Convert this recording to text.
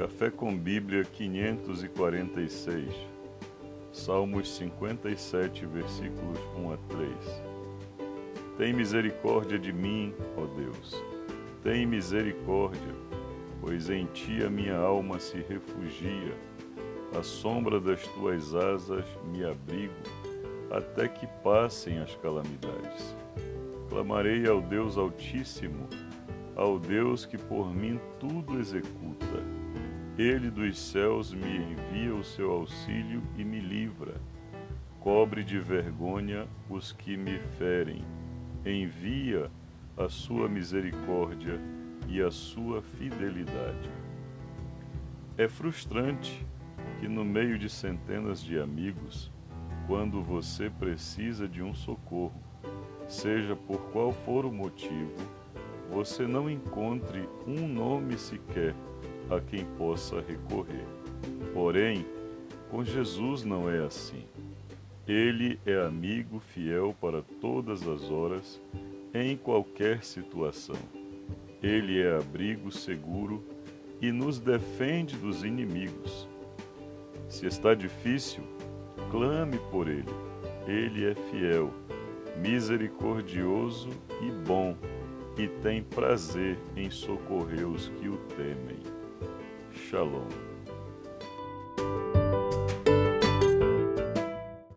Café com Bíblia 546, Salmos 57, versículos 1 a 3. Tem misericórdia de mim, ó Deus, tem misericórdia, pois em ti a minha alma se refugia. À sombra das tuas asas me abrigo, até que passem as calamidades. Clamarei ao Deus Altíssimo, ao Deus que por mim tudo executa ele dos céus me envia o seu auxílio e me livra. Cobre de vergonha os que me ferem. Envia a sua misericórdia e a sua fidelidade. É frustrante que, no meio de centenas de amigos, quando você precisa de um socorro, seja por qual for o motivo, você não encontre um nome sequer a quem possa recorrer. Porém, com Jesus não é assim. Ele é amigo fiel para todas as horas, em qualquer situação. Ele é abrigo seguro e nos defende dos inimigos. Se está difícil, clame por Ele. Ele é fiel, misericordioso e bom, e tem prazer em socorrer os que o temem. Shalom.